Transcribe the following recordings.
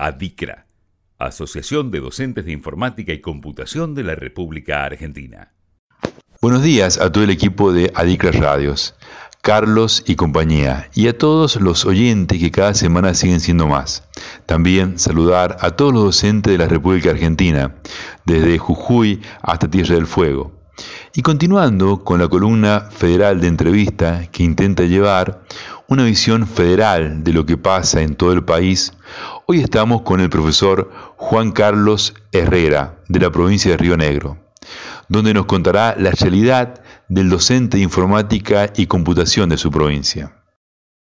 ADICRA, Asociación de Docentes de Informática y Computación de la República Argentina. Buenos días a todo el equipo de ADICRA Radios, Carlos y compañía, y a todos los oyentes que cada semana siguen siendo más. También saludar a todos los docentes de la República Argentina, desde Jujuy hasta Tierra del Fuego. Y continuando con la columna federal de entrevista que intenta llevar una visión federal de lo que pasa en todo el país, hoy estamos con el profesor Juan Carlos Herrera de la provincia de Río Negro, donde nos contará la realidad del docente de informática y computación de su provincia.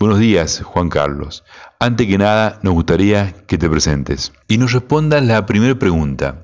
Buenos días, Juan Carlos. Antes que nada, nos gustaría que te presentes y nos respondas la primera pregunta.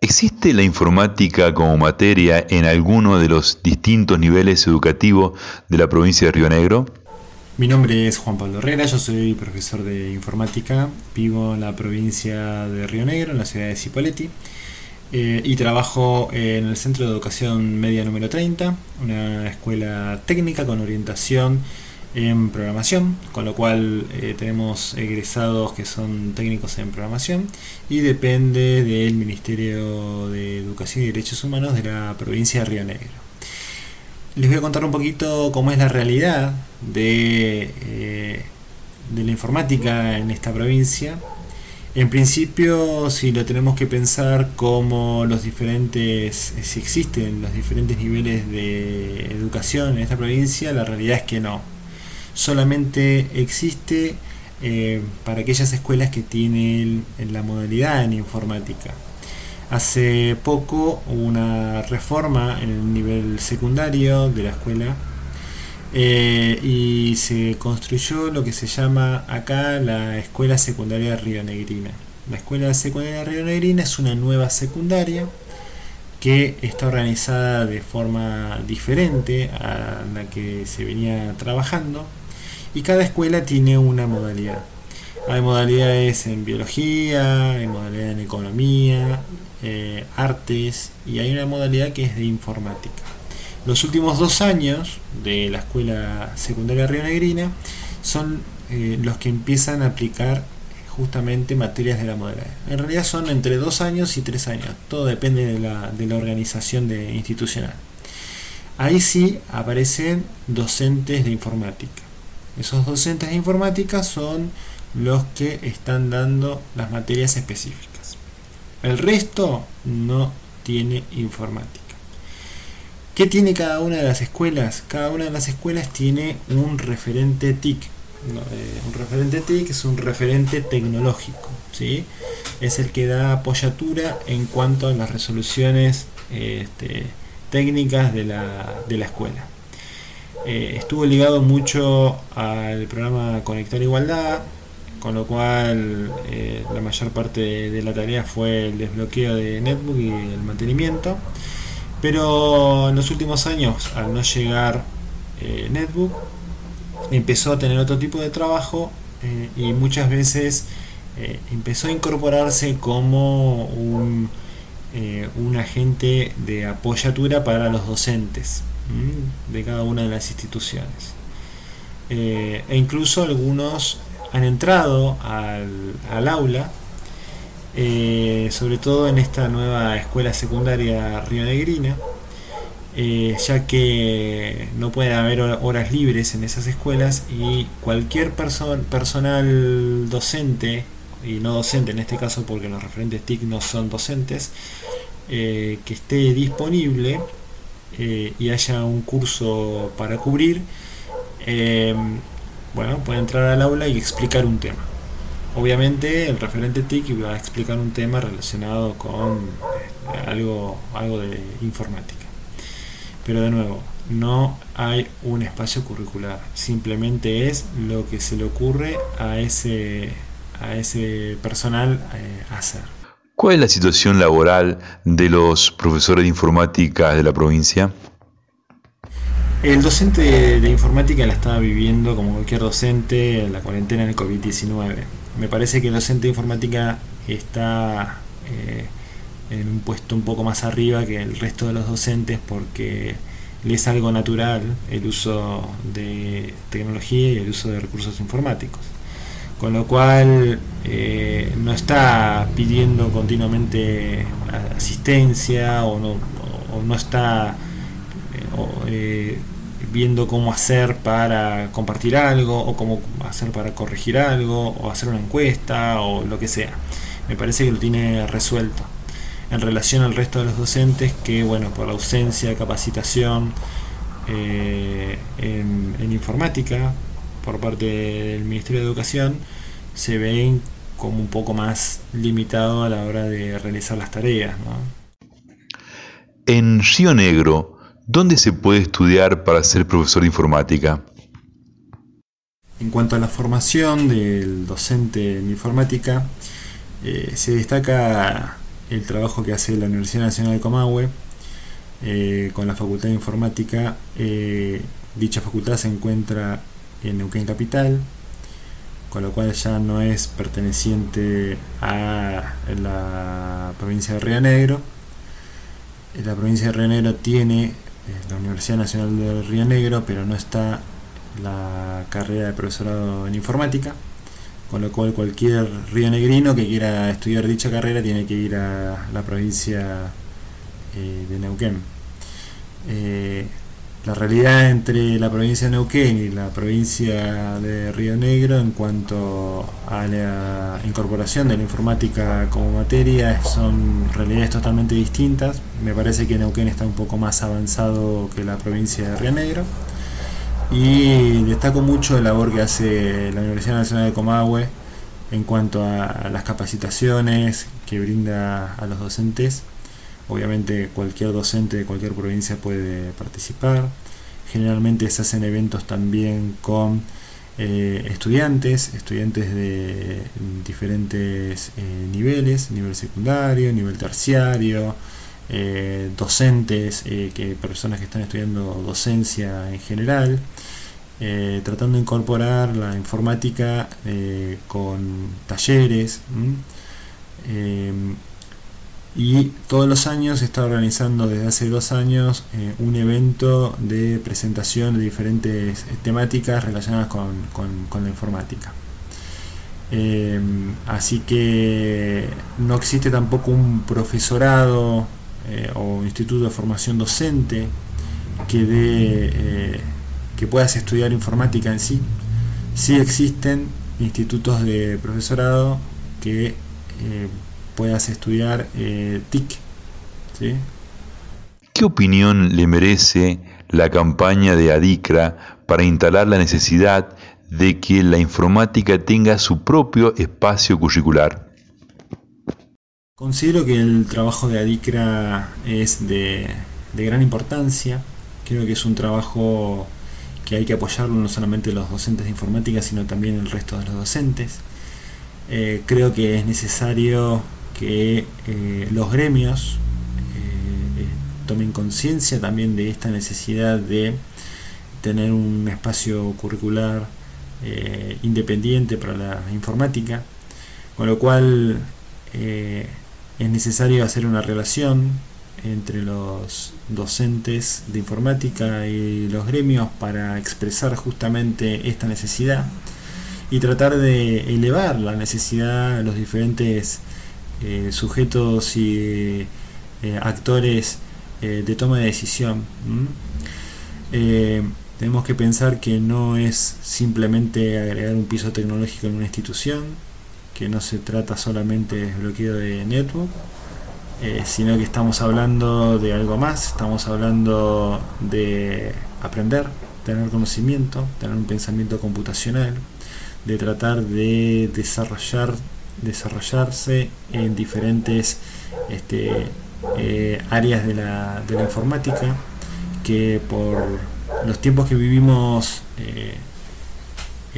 ¿Existe la informática como materia en alguno de los distintos niveles educativos de la provincia de Río Negro? Mi nombre es Juan Pablo Herrera, yo soy profesor de informática, vivo en la provincia de Río Negro, en la ciudad de Cipolletti, eh, y trabajo en el Centro de Educación Media número 30, una escuela técnica con orientación en programación, con lo cual eh, tenemos egresados que son técnicos en programación y depende del Ministerio de Educación y Derechos Humanos de la provincia de Río Negro. Les voy a contar un poquito cómo es la realidad de, eh, de la informática en esta provincia. En principio, si lo tenemos que pensar como los diferentes, si existen los diferentes niveles de educación en esta provincia, la realidad es que no solamente existe eh, para aquellas escuelas que tienen la modalidad en informática. Hace poco hubo una reforma en el nivel secundario de la escuela eh, y se construyó lo que se llama acá la Escuela Secundaria Río Negrina. La Escuela Secundaria Río Negrina es una nueva secundaria que está organizada de forma diferente a la que se venía trabajando y cada escuela tiene una modalidad. Hay modalidades en biología, hay modalidades en economía, eh, artes y hay una modalidad que es de informática. Los últimos dos años de la escuela secundaria Río Negrina son eh, los que empiezan a aplicar justamente materias de la modalidad. En realidad son entre dos años y tres años, todo depende de la, de la organización de, institucional. Ahí sí aparecen docentes de informática. Esos docentes de informática son los que están dando las materias específicas. El resto no tiene informática. ¿Qué tiene cada una de las escuelas? Cada una de las escuelas tiene un referente TIC. Eh, un referente TIC es un referente tecnológico. ¿sí? Es el que da apoyatura en cuanto a las resoluciones este, técnicas de la escuela. Eh, estuvo ligado mucho al programa Conectar Igualdad, con lo cual eh, la mayor parte de, la tarea fue el desbloqueo de Netbook y el mantenimiento. Pero en los últimos años, al no llegar eh, Netbook, empezó a tener otro tipo de trabajo y muchas veces empezó a incorporarse como un, un agente de apoyatura para los docentes de cada una de las instituciones. Eh, e incluso algunos han entrado al, aula, eh, sobre todo en esta nueva escuela secundaria Río Negrina, eh, ya que no puede haber horas libres en esas escuelas y cualquier personal docente, y no docente en este caso porque los referentes TIC no son docentes, que esté disponible eh, y haya un curso para cubrir, bueno, puede entrar al aula y explicar un tema. Obviamente el referente TIC va a explicar un tema relacionado con eh, algo, algo de informática. Pero de nuevo, no hay un espacio curricular, simplemente es lo que se le ocurre a ese, a ese personal eh, hacer. ¿Cuál es la situación laboral de los profesores de informática de la provincia? El docente de, informática la estaba viviendo como cualquier docente en la cuarentena del COVID-19. Me parece que el docente de informática está eh, en un puesto un poco más arriba que el resto de los docentes porque le es algo natural el uso de tecnología y el uso de recursos informáticos. Con lo cual eh, no, está pidiendo continuamente asistencia o no, no está eh, viendo cómo hacer para compartir algo o cómo hacer para corregir algo o hacer una encuesta o lo que sea. Me parece que lo tiene resuelto en relación al resto de los docentes que, bueno, por la ausencia de capacitación eh, en, informática por parte del Ministerio de Educación, se ven como un poco más limitado a la hora de realizar las tareas. En Río Negro, ¿dónde se puede estudiar para ser profesor de informática? En cuanto a la formación del docente en informática, eh, se destaca el trabajo que hace la Universidad Nacional de Comahue eh, con la Facultad de Informática. Eh, dicha facultad se encuentra en Neuquén Capital, con lo cual ya no es perteneciente a la provincia de Río Negro. La provincia de Río Negro tiene la Universidad Nacional de Río Negro, pero no está la carrera de profesorado en informática con lo cual cualquier rionegrino que quiera estudiar dicha carrera tiene que ir a la provincia eh, de Neuquén. Eh, la realidad entre la provincia de Neuquén y la provincia de Río Negro en cuanto a la incorporación de la informática como materia son realidades totalmente distintas. Me parece que Neuquén está un poco más avanzado que la provincia de Río Negro y destaco mucho la labor que hace la Universidad Nacional de Comahue en cuanto a las capacitaciones que brinda a los docentes. Obviamente cualquier docente de cualquier provincia puede participar. Generalmente se hacen eventos también con eh, estudiantes, estudiantes de diferentes eh, niveles, nivel secundario, nivel terciario, eh, docentes, que personas que están estudiando docencia en general, tratando de incorporar la informática con talleres. Y todos los años está organizando desde hace dos años un evento de presentación de diferentes temáticas relacionadas con, con la informática. así que no existe tampoco un profesorado eh, o instituto de formación docente que, de, eh, que puedas estudiar informática en sí. Sí existen institutos de profesorado que eh, puedas estudiar TIC. ¿Qué opinión le merece la campaña de ADICRA para instalar la necesidad de que la informática tenga su propio espacio curricular? Considero que el trabajo de ADICRA es de, gran importancia. Creo que es un trabajo que hay que apoyarlo no solamente los docentes de informática, sino también el resto de los docentes. Eh, creo que es necesario que eh, los gremios eh, tomen conciencia también de esta necesidad de tener un espacio curricular independiente para la informática, con lo cual es necesario hacer una relación entre los docentes de informática y los gremios para expresar justamente esta necesidad y tratar de elevar la necesidad a los diferentes eh, sujetos y eh, actores eh, de toma de decisión. tenemos que pensar que no es simplemente agregar un piso tecnológico en una institución, que no se trata solamente de bloqueo de network, sino que estamos hablando de algo más, estamos hablando de aprender, tener conocimiento, tener un pensamiento computacional, de tratar de desarrollar, desarrollarse en diferentes este, eh, áreas de la, de la, informática que por los tiempos que vivimos eh,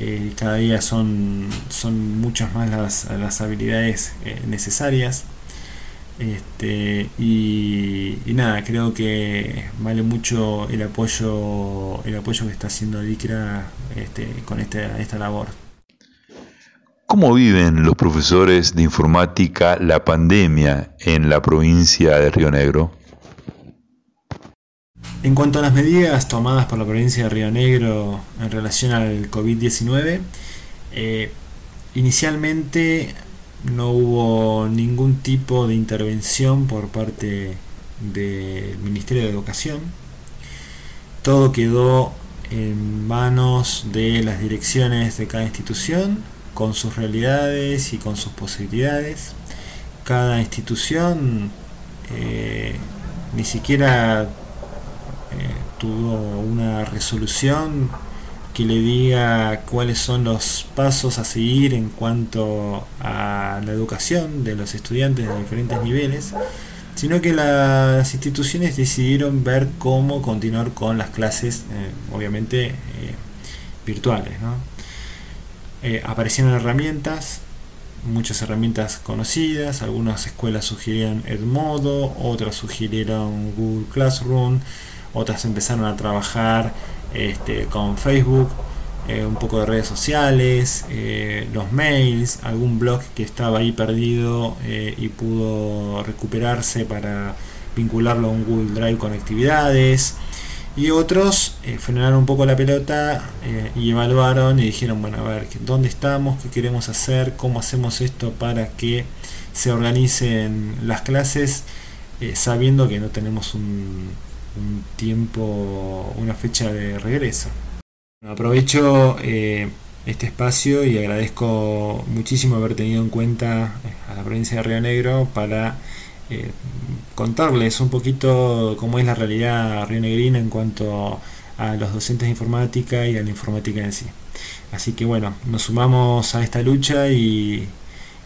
eh, cada día son, son muchas más las, habilidades eh, necesarias. Este, y, nada, creo que vale mucho el apoyo, el apoyo que está haciendo DICRA este, con esta, esta labor. ¿Cómo viven los profesores de informática la pandemia en la provincia de Río Negro? En cuanto a las medidas tomadas por la provincia de Río Negro en relación al COVID-19, eh, inicialmente no hubo ningún tipo de intervención por parte del Ministerio de Educación. Todo quedó en manos de las direcciones de cada institución, con sus realidades y con sus posibilidades. Cada institución eh, ni siquiera eh, tuvo una resolución que le diga cuáles son los pasos a seguir en cuanto a la educación de los estudiantes de diferentes niveles, sino que las instituciones decidieron ver cómo continuar con las clases, eh, obviamente virtuales. Eh, aparecieron herramientas, muchas herramientas conocidas, algunas escuelas sugirieron Edmodo, otras sugirieron Google Classroom, otras empezaron a trabajar este, con Facebook, eh, un poco de redes sociales, eh, los mails, algún blog que estaba ahí perdido y pudo recuperarse para vincularlo a un Google Drive con actividades. Y otros frenaron un poco la pelota y evaluaron y dijeron, bueno, a ver, ¿dónde estamos? ¿Qué queremos hacer? ¿Cómo hacemos esto para que se organicen las clases sabiendo que no tenemos un, tiempo, una fecha de regreso. Aprovecho eh, este espacio y agradezco muchísimo haber tenido en cuenta a la provincia de Río Negro para eh, contarles un poquito cómo es la realidad rionegrina en cuanto a los docentes de informática y a la informática en sí. Así que bueno, nos sumamos a esta lucha y,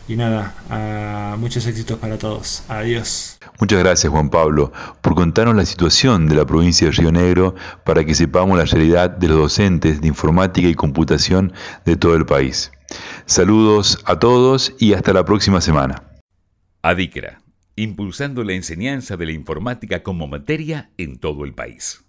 y nada, muchos éxitos para todos. Adiós. Muchas gracias Juan Pablo por contarnos la situación de la provincia de Río Negro para que sepamos la realidad de los docentes de informática y computación de todo el país. Saludos a todos y hasta la próxima semana. Adicra, impulsando la enseñanza de la informática como materia en todo el país.